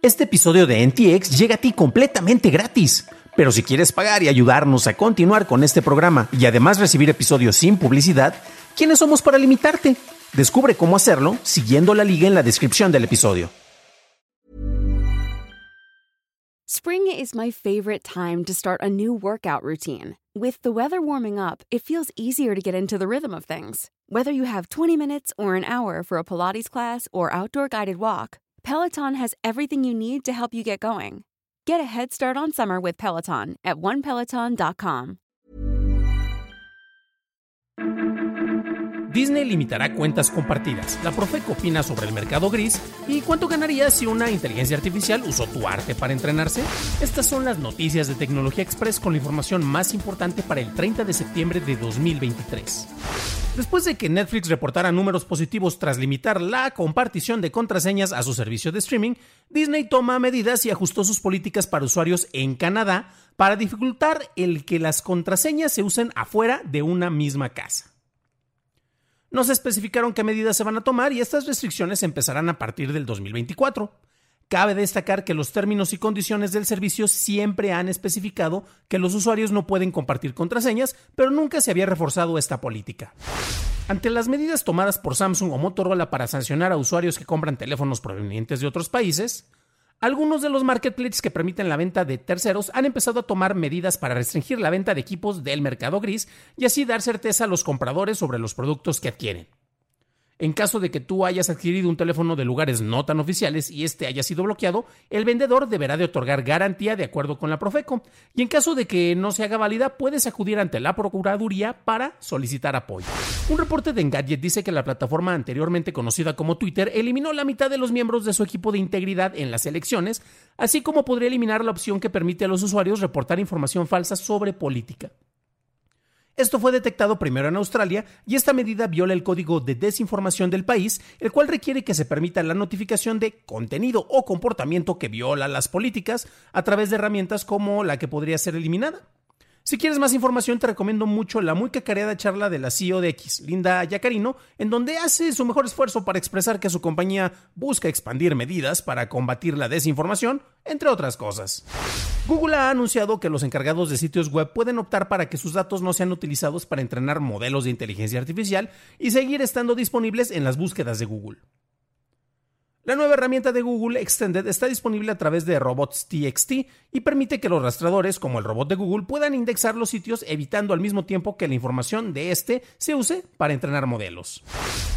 Este episodio de NTX llega a ti completamente gratis. Pero si quieres pagar y ayudarnos a continuar con este programa y además recibir episodios sin publicidad, ¿quiénes somos para limitarte? Descubre cómo hacerlo siguiendo la liga en la descripción del episodio. Spring is my favorite time to start a new workout routine. With the weather warming up, it feels easier to get into the rhythm of things. Whether you have 20 minutes or an hour for a Pilates class or outdoor guided walk, Peloton has everything you need to help you get going. Get a head start on summer with Peloton at onepeloton.com. Disney limitará cuentas compartidas. La Profeco opina sobre el mercado gris y cuánto ganaría si una inteligencia artificial usó tu arte para entrenarse. Estas son las noticias de Tecnología Express con la información más importante para el 30 de septiembre de 2023. Después de que Netflix reportara números positivos tras limitar la compartición de contraseñas a su servicio de streaming, Disney toma medidas y ajustó sus políticas para usuarios en Canadá para dificultar el que las contraseñas se usen afuera de una misma casa. No se especificaron qué medidas se van a tomar y estas restricciones empezarán a partir del 2024. Cabe destacar que los términos y condiciones del servicio siempre han especificado que los usuarios no pueden compartir contraseñas, pero nunca se había reforzado esta política. Ante las medidas tomadas por Samsung o Motorola para sancionar a usuarios que compran teléfonos provenientes de otros países, algunos de los marketplaces que permiten la venta de terceros han empezado a tomar medidas para restringir la venta de equipos del mercado gris y así dar certeza a los compradores sobre los productos que adquieren. En caso de que tú hayas adquirido un teléfono de lugares no tan oficiales y este haya sido bloqueado, el vendedor deberá de otorgar garantía de acuerdo con la Profeco. Y en caso de que no se haga válida, puedes acudir ante la Procuraduría para solicitar apoyo. Un reporte de Engadget dice que la plataforma anteriormente conocida como Twitter eliminó la mitad de los miembros de su equipo de integridad en las elecciones, así como podría eliminar la opción que permite a los usuarios reportar información falsa sobre política. Esto fue detectado primero en Australia y esta medida viola el código de desinformación del país, el cual requiere que se permita la notificación de contenido o comportamiento que viola las políticas a través de herramientas como la que podría ser eliminada. Si quieres más información, te recomiendo mucho la muy cacareada charla de la CEO de X, Linda Yacarino, en donde hace su mejor esfuerzo para expresar que su compañía busca expandir medidas para combatir la desinformación, entre otras cosas. Google ha anunciado que los encargados de sitios web pueden optar para que sus datos no sean utilizados para entrenar modelos de inteligencia artificial y seguir estando disponibles en las búsquedas de Google. La nueva herramienta de Google Extended está disponible a través de Robots.txt y permite que los rastradores, como el robot de Google, puedan indexar los sitios evitando al mismo tiempo que la información de este se use para entrenar modelos.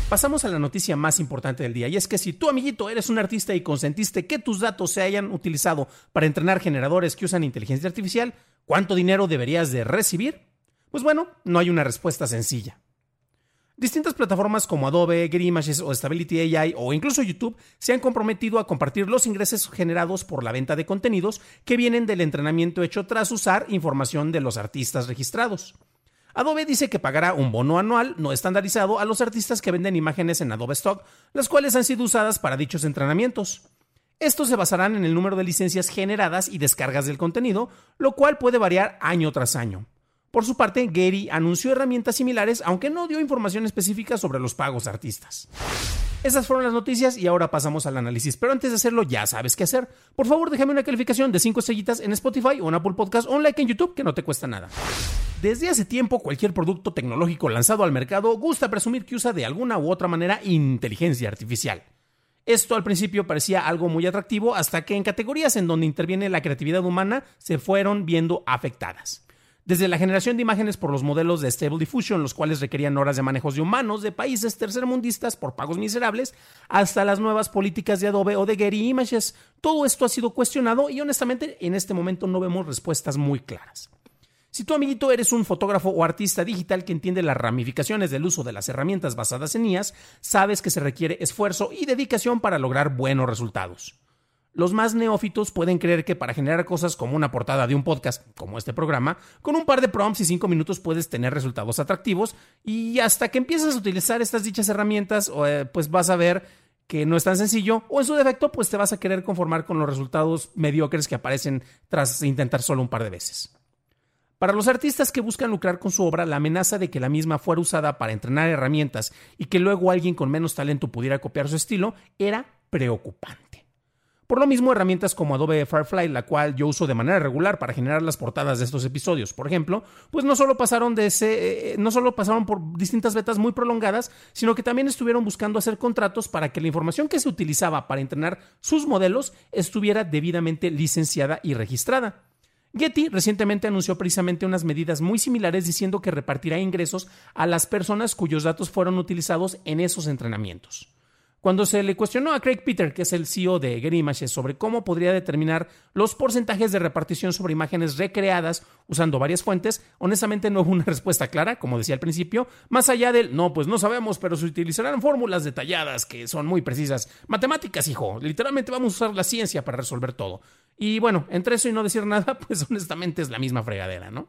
Pasamos a la noticia más importante del día y es que si tú amiguito eres un artista y consentiste que tus datos se hayan utilizado para entrenar generadores que usan inteligencia artificial, ¿cuánto dinero deberías de recibir? Pues bueno, no hay una respuesta sencilla. Distintas plataformas como Adobe, Getty Images o Stability AI o incluso YouTube se han comprometido a compartir los ingresos generados por la venta de contenidos que vienen del entrenamiento hecho tras usar información de los artistas registrados. Adobe dice que pagará un bono anual no estandarizado a los artistas que venden imágenes en Adobe Stock, las cuales han sido usadas para dichos entrenamientos. Estos se basarán en el número de licencias generadas y descargas del contenido, lo cual puede variar año tras año. Por su parte, Gary anunció herramientas similares, aunque no dio información específica sobre los pagos de artistas. Esas fueron las noticias y ahora pasamos al análisis. Pero antes de hacerlo, ya sabes qué hacer. Por favor, déjame una calificación de 5 estrellitas en Spotify o en Apple Podcast o un like en YouTube, que no te cuesta nada. Desde hace tiempo, cualquier producto tecnológico lanzado al mercado gusta presumir que usa de alguna u otra manera inteligencia artificial. Esto al principio parecía algo muy atractivo hasta que en categorías en donde interviene la creatividad humana se fueron viendo afectadas. Desde la generación de imágenes por los modelos de Stable Diffusion, los cuales requerían horas de manejos de humanos de países tercermundistas por pagos miserables, hasta las nuevas políticas de Adobe o de Getty Images, todo esto ha sido cuestionado y honestamente en este momento no vemos respuestas muy claras. Si tu amiguito eres un fotógrafo o artista digital que entiende las ramificaciones del uso de las herramientas basadas en IAS, sabes que se requiere esfuerzo y dedicación para lograr buenos resultados. Los más neófitos pueden creer que para generar cosas como una portada de un podcast, como este programa, con un par de prompts y cinco minutos puedes tener resultados atractivos y hasta que empiezas a utilizar estas dichas herramientas, eh, pues vas a ver que no es tan sencillo o en su defecto, pues te vas a querer conformar con los resultados mediocres que aparecen tras intentar solo un par de veces. Para los artistas que buscan lucrar con su obra, la amenaza de que la misma fuera usada para entrenar herramientas y que luego alguien con menos talento pudiera copiar su estilo era preocupante. Por lo mismo, herramientas como Adobe Firefly, la cual yo uso de manera regular para generar las portadas de estos episodios, por ejemplo, pues no solo pasaron de ese, eh, no solo pasaron por distintas betas muy prolongadas, sino que también estuvieron buscando hacer contratos para que la información que se utilizaba para entrenar sus modelos estuviera debidamente licenciada y registrada. Getty recientemente anunció precisamente unas medidas muy similares diciendo que repartirá ingresos a las personas cuyos datos fueron utilizados en esos entrenamientos. Cuando se le cuestionó a Craig Peter, que es el CEO de Getty Images, sobre cómo podría determinar los porcentajes de repartición sobre imágenes recreadas usando varias fuentes, honestamente no hubo una respuesta clara, como decía al principio, más allá del no, pues no sabemos, pero se utilizarán fórmulas detalladas que son muy precisas. Matemáticas, hijo, literalmente vamos a usar la ciencia para resolver todo. Y bueno, entre eso y no decir nada, pues honestamente es la misma fregadera, ¿no?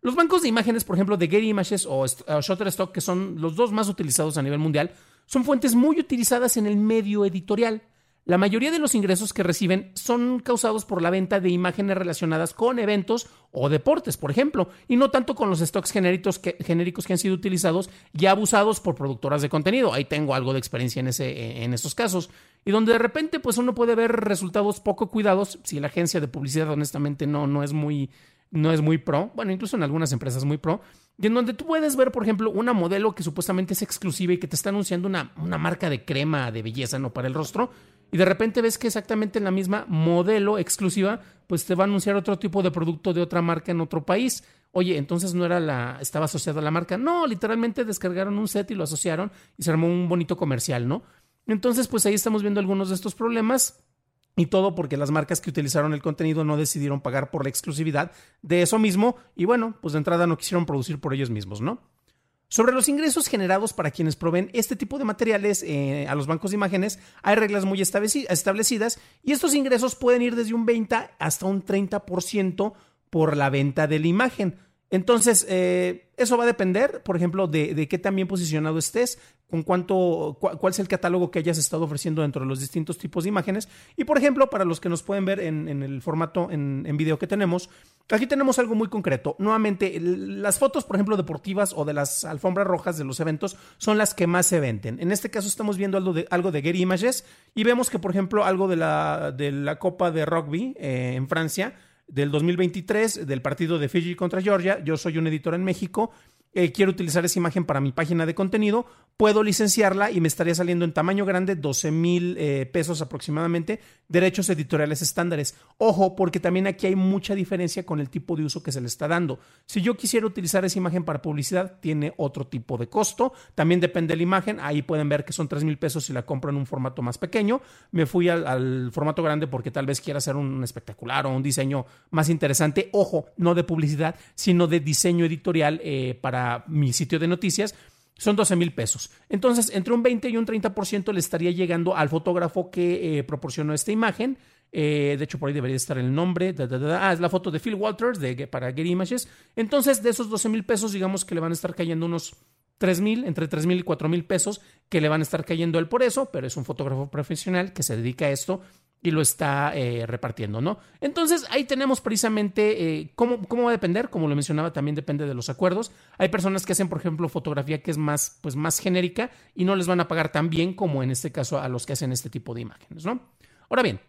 Los bancos de imágenes, por ejemplo, de Getty Images o Shutterstock, que son los dos más utilizados a nivel mundial, son fuentes muy utilizadas en el medio editorial. La mayoría de los ingresos que reciben son causados por la venta de imágenes relacionadas con eventos o deportes, por ejemplo, y no tanto con los stocks genéricos que, han sido utilizados y abusados por productoras de contenido. Ahí tengo algo de experiencia en, ese, en esos casos. Y donde de repente pues uno puede ver resultados poco cuidados si la agencia de publicidad honestamente no, no es muy no es muy pro, bueno, incluso en algunas empresas muy pro, y en donde tú puedes ver, por ejemplo, una modelo que supuestamente es exclusiva y que te está anunciando una, una marca de crema de belleza, ¿no? Para el rostro, y de repente ves que exactamente en la misma modelo exclusiva, pues te va a anunciar otro tipo de producto de otra marca en otro país. Oye, entonces no era la, estaba asociada a la marca. No, literalmente descargaron un set y lo asociaron y se armó un bonito comercial, ¿no? Entonces, pues ahí estamos viendo algunos de estos problemas. Y todo porque las marcas que utilizaron el contenido no decidieron pagar por la exclusividad de eso mismo y bueno, pues de entrada no quisieron producir por ellos mismos, ¿no? Sobre los ingresos generados para quienes proveen este tipo de materiales eh, a los bancos de imágenes, hay reglas muy establecidas y estos ingresos pueden ir desde un 20 hasta un 30% por la venta de la imagen. Entonces, eh, eso va a depender, por ejemplo, de, qué tan bien posicionado estés, con cuánto, cuál es el catálogo que hayas estado ofreciendo dentro de los distintos tipos de imágenes. Y, por ejemplo, para los que nos pueden ver en, el formato en, en, video que tenemos, aquí tenemos algo muy concreto. Nuevamente, las fotos, por ejemplo, deportivas o de las alfombras rojas de los eventos son las que más se venden. En este caso estamos viendo algo de, algo de Getty Images y vemos que, por ejemplo, algo de la, de la Copa de Rugby eh, en Francia del 2023 del partido de Fiji contra Georgia. Yo soy un editor en México eh, quiero utilizar esa imagen para mi página de contenido, puedo licenciarla y me estaría saliendo en tamaño grande 12 mil eh, pesos aproximadamente, derechos editoriales estándares. Ojo, porque también aquí hay mucha diferencia con el tipo de uso que se le está dando. Si yo quisiera utilizar esa imagen para publicidad, tiene otro tipo de costo. También depende de la imagen. Ahí pueden ver que son 3 mil pesos si la compro en un formato más pequeño. Me fui al, formato grande porque tal vez quiera hacer un espectacular o un diseño más interesante. Ojo, no de publicidad, sino de diseño editorial eh, para mi sitio de noticias, son 12 mil pesos. Entonces, entre un 20 y un 30% le estaría llegando al fotógrafo que eh, proporcionó esta imagen. Eh, de hecho, por ahí debería estar el nombre. ah, es la foto de Phil Walters de, para Getty Images. Entonces, de esos 12 mil pesos, digamos que le van a estar cayendo unos 3 mil, entre 3 mil y 4 mil pesos que le van a estar cayendo él por eso, pero es un fotógrafo profesional que se dedica a esto y lo está eh, repartiendo, ¿no? Entonces ahí tenemos precisamente eh, cómo, cómo va a depender, como lo mencionaba, también depende de los acuerdos. Hay personas que hacen, por ejemplo, fotografía que es más, pues, más genérica y no les van a pagar tan bien como en este caso a los que hacen este tipo de imágenes, ¿no? Ahora bien,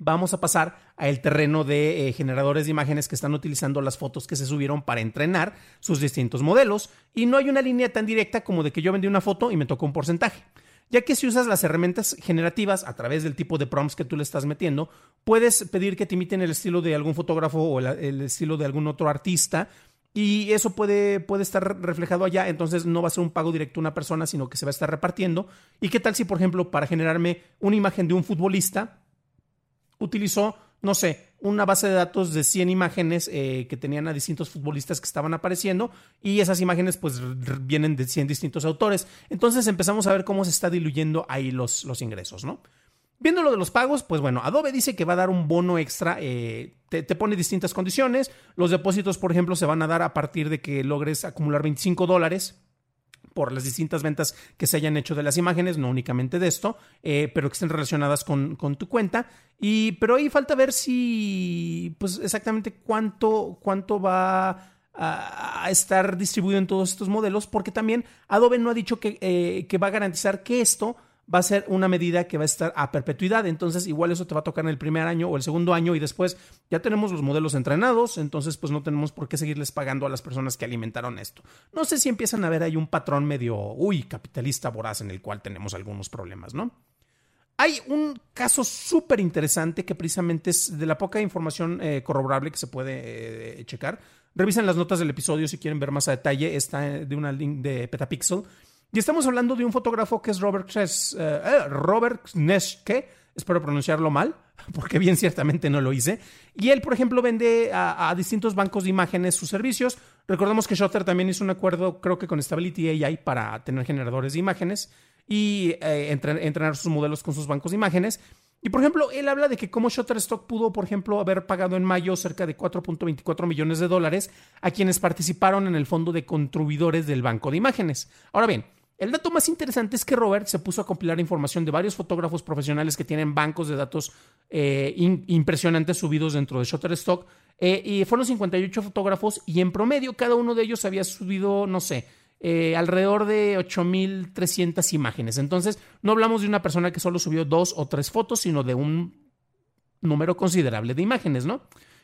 vamos a pasar al terreno de eh, generadores de imágenes que están utilizando las fotos que se subieron para entrenar sus distintos modelos. Y no hay una línea tan directa como de que yo vendí una foto y me tocó un porcentaje. Ya que si usas las herramientas generativas a través del tipo de prompts que tú le estás metiendo, puedes pedir que te imiten el estilo de algún fotógrafo o el, estilo de algún otro artista. Y eso puede, puede estar reflejado allá, entonces no va a ser un pago directo a una persona, sino que se va a estar repartiendo. ¿Y qué tal si, por ejemplo, para generarme una imagen de un futbolista, utilizó no sé, una base de datos de 100 imágenes eh, que tenían a distintos futbolistas que estaban apareciendo y esas imágenes pues vienen de 100 distintos autores. Entonces empezamos a ver cómo se está diluyendo ahí los, los ingresos, ¿no? Viendo lo de los pagos, pues bueno, Adobe dice que va a dar un bono extra, eh, te, te, pone distintas condiciones. Los depósitos, por ejemplo, se van a dar a partir de que logres acumular 25 dólares por las distintas ventas que se hayan hecho de las imágenes, no únicamente de esto, eh, pero que estén relacionadas con, tu cuenta. Y, pero ahí falta ver si, pues exactamente cuánto, cuánto va a, estar distribuido en todos estos modelos, porque también Adobe no ha dicho que, eh, que va a garantizar que esto va a ser una medida que va a estar a perpetuidad. Entonces, igual eso te va a tocar en el primer año o el segundo año y después ya tenemos los modelos entrenados, entonces pues no tenemos por qué seguirles pagando a las personas que alimentaron esto. No sé si empiezan a ver ahí un patrón medio, uy, capitalista voraz en el cual tenemos algunos problemas, ¿no? Hay un caso súper interesante que precisamente es de la poca información eh, corroborable que se puede eh, checar. Revisen las notas del episodio si quieren ver más a detalle. Está de una link de Petapixel. Y estamos hablando de un fotógrafo que es Robert, eh, Robert Neschke. Espero pronunciarlo mal, porque bien ciertamente no lo hice. Y él, por ejemplo, vende a, distintos bancos de imágenes sus servicios. Recordemos que Shutter también hizo un acuerdo, creo que con Stability AI, para tener generadores de imágenes y eh, entrenar sus modelos con sus bancos de imágenes. Y por ejemplo, él habla de que como Shutterstock pudo, por ejemplo, haber pagado en mayo cerca de 4.24 millones de dólares a quienes participaron en el fondo de contribuidores del banco de imágenes. Ahora bien, el dato más interesante es que Robert se puso a compilar información de varios fotógrafos profesionales que tienen bancos de datos eh, impresionantes subidos dentro de Shutterstock. Eh, y fueron 58 fotógrafos y en promedio cada uno de ellos había subido, no sé, eh, alrededor de 8.300 imágenes. Entonces, no hablamos de una persona que solo subió dos o tres fotos, sino de un número considerable de imágenes, ¿no?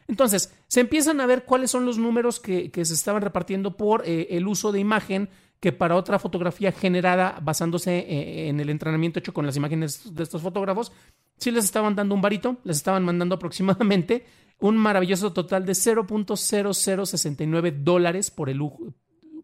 Entonces, se empiezan a ver cuáles son los números que, se estaban repartiendo por el uso de imagen que para otra fotografía generada basándose eh, en el entrenamiento hecho con las imágenes de estos fotógrafos, sí les estaban dando un varito, les estaban mandando aproximadamente un maravilloso total de 0.0069 dólares por el,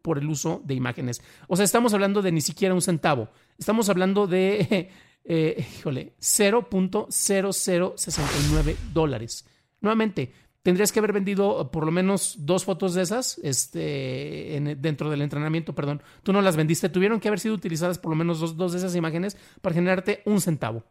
por el uso de imágenes. O sea, estamos hablando de ni siquiera un centavo. Estamos hablando de, eh, híjole, 0.0069 dólares. Nuevamente, tendrías que haber vendido por lo menos dos fotos de esas este, dentro del entrenamiento, perdón. Tú no las vendiste, tuvieron que haber sido utilizadas por lo menos dos, dos de esas imágenes para generarte un centavo.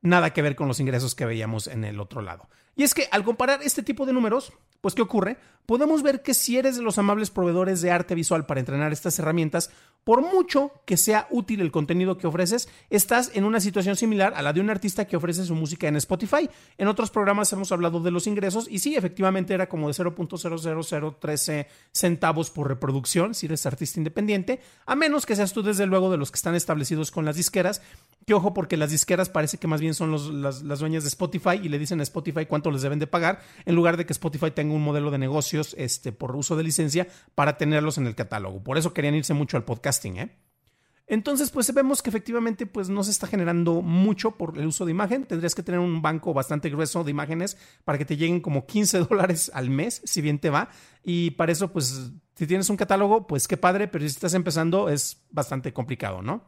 Nada que ver con los ingresos que veíamos en el otro lado. Y es que al comparar este tipo de números, pues ¿qué ocurre? Podemos ver que si eres de los amables proveedores de arte visual para entrenar estas herramientas, por mucho que sea útil el contenido que ofreces, estás en una situación similar a la de un artista que ofrece su música en Spotify. En otros programas hemos hablado de los ingresos y sí, efectivamente era como de 0.00013 centavos por reproducción si eres artista independiente, a menos que seas tú desde luego de los que están establecidos con las disqueras. Que ojo, porque las disqueras parece que más bien son las, las dueñas de Spotify y le dicen a Spotify cuánto les deben de pagar, en lugar de que Spotify tenga un modelo de negocios este, por uso de licencia para tenerlos en el catálogo. Por eso querían irse mucho al podcasting, ¿eh? Entonces, pues vemos que efectivamente pues, no se está generando mucho por el uso de imagen. Tendrías que tener un banco bastante grueso de imágenes para que te lleguen como 15 dólares al mes, si bien te va. Y para eso, pues, si tienes un catálogo, pues qué padre, pero si estás empezando es bastante complicado, ¿no?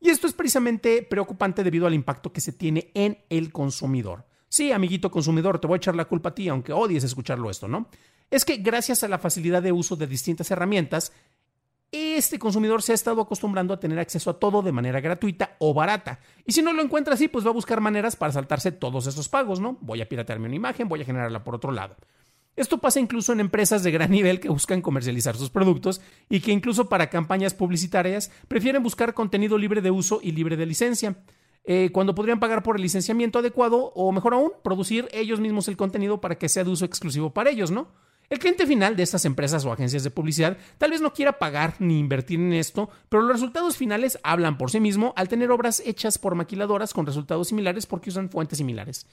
Y esto es precisamente preocupante debido al impacto que se tiene en el consumidor. Sí, amiguito consumidor, te voy a echar la culpa a ti, aunque odies escucharlo esto, ¿no? Es que gracias a la facilidad de uso de distintas herramientas, este consumidor se ha estado acostumbrando a tener acceso a todo de manera gratuita o barata. Y si no lo encuentra así, pues va a buscar maneras para saltarse todos esos pagos, ¿no? Voy a piratearme una imagen, voy a generarla por otro lado. Esto pasa incluso en empresas de gran nivel que buscan comercializar sus productos y que incluso para campañas publicitarias prefieren buscar contenido libre de uso y libre de licencia. Eh, cuando podrían pagar por el licenciamiento adecuado o mejor aún, producir ellos mismos el contenido para que sea de uso exclusivo para ellos, ¿no? El cliente final de estas empresas o agencias de publicidad tal vez no quiera pagar ni invertir en esto, pero los resultados finales hablan por sí mismo al tener obras hechas por maquiladoras con resultados similares porque usan fuentes similares.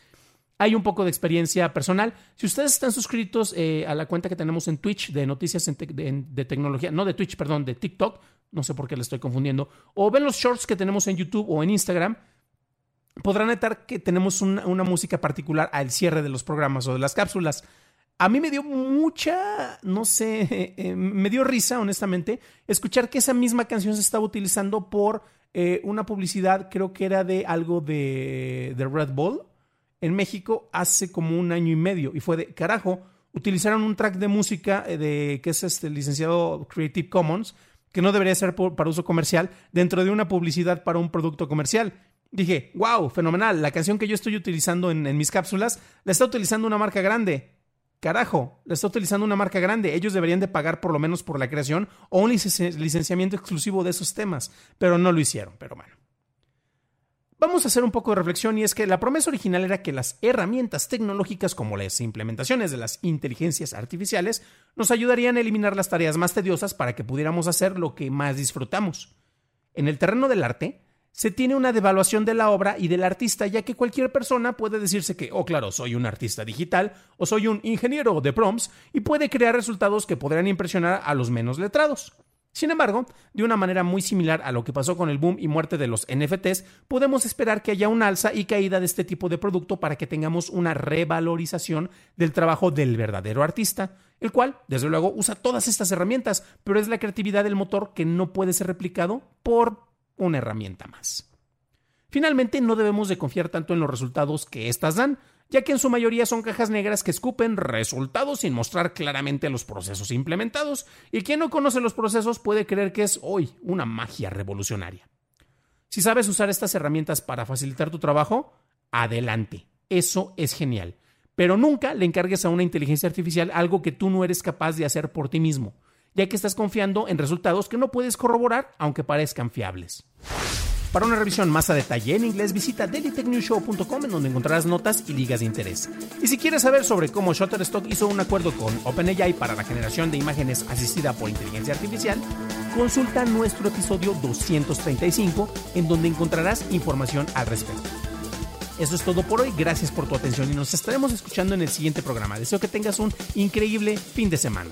Hay un poco de experiencia personal. Si ustedes están suscritos eh, a la cuenta que tenemos en Twitch de noticias de, tecnología, no de Twitch, perdón, de TikTok, no sé por qué le estoy confundiendo, o ven los shorts que tenemos en YouTube o en Instagram, podrán notar que tenemos una, música particular al cierre de los programas o de las cápsulas. A mí me dio mucha, no sé, eh, me dio risa, honestamente, escuchar que esa misma canción se estaba utilizando por eh, una publicidad, creo que era de algo de, de, Red Bull, en México hace como un año y medio. Y fue de, carajo, utilizaron un track de música eh, de, que es este licenciado Creative Commons, que no debería ser para uso comercial, dentro de una publicidad para un producto comercial dije, wow, fenomenal, la canción que yo estoy utilizando en, mis cápsulas la está utilizando una marca grande. Carajo, la está utilizando una marca grande. Ellos deberían de pagar por lo menos por la creación o un licenciamiento exclusivo de esos temas, pero no lo hicieron, pero bueno. Vamos a hacer un poco de reflexión y es que la promesa original era que las herramientas tecnológicas como las implementaciones de las inteligencias artificiales nos ayudarían a eliminar las tareas más tediosas para que pudiéramos hacer lo que más disfrutamos En el terreno del arte, se tiene una devaluación de la obra y del artista, ya que cualquier persona puede decirse que, oh claro, soy un artista digital o soy un ingeniero de prompts y puede crear resultados que podrán impresionar a los menos letrados. Sin embargo, de una manera muy similar a lo que pasó con el boom y muerte de los NFTs, podemos esperar que haya un alza y caída de este tipo de producto para que tengamos una revalorización del trabajo del verdadero artista, el cual, desde luego, usa todas estas herramientas, pero es la creatividad del motor que no puede ser replicado por una herramienta más. Finalmente, no debemos de confiar tanto en los resultados que éstas dan, ya que en su mayoría son cajas negras que escupen resultados sin mostrar claramente los procesos implementados, y quien no conoce los procesos puede creer que es hoy una magia revolucionaria. Si sabes usar estas herramientas para facilitar tu trabajo, adelante, eso es genial, pero nunca le encargues a una inteligencia artificial algo que tú no eres capaz de hacer por ti mismo, ya que estás confiando en resultados que no puedes corroborar aunque parezcan fiables. Para una revisión más a detalle en inglés, visita dailytechnewshow.com en donde encontrarás notas y ligas de interés. Y si quieres saber sobre cómo Shutterstock hizo un acuerdo con OpenAI para la generación de imágenes asistida por inteligencia artificial, consulta nuestro episodio 235 en donde encontrarás información al respecto. Eso es todo por hoy, gracias por tu atención y nos estaremos escuchando en el siguiente programa. Deseo que tengas un increíble fin de semana.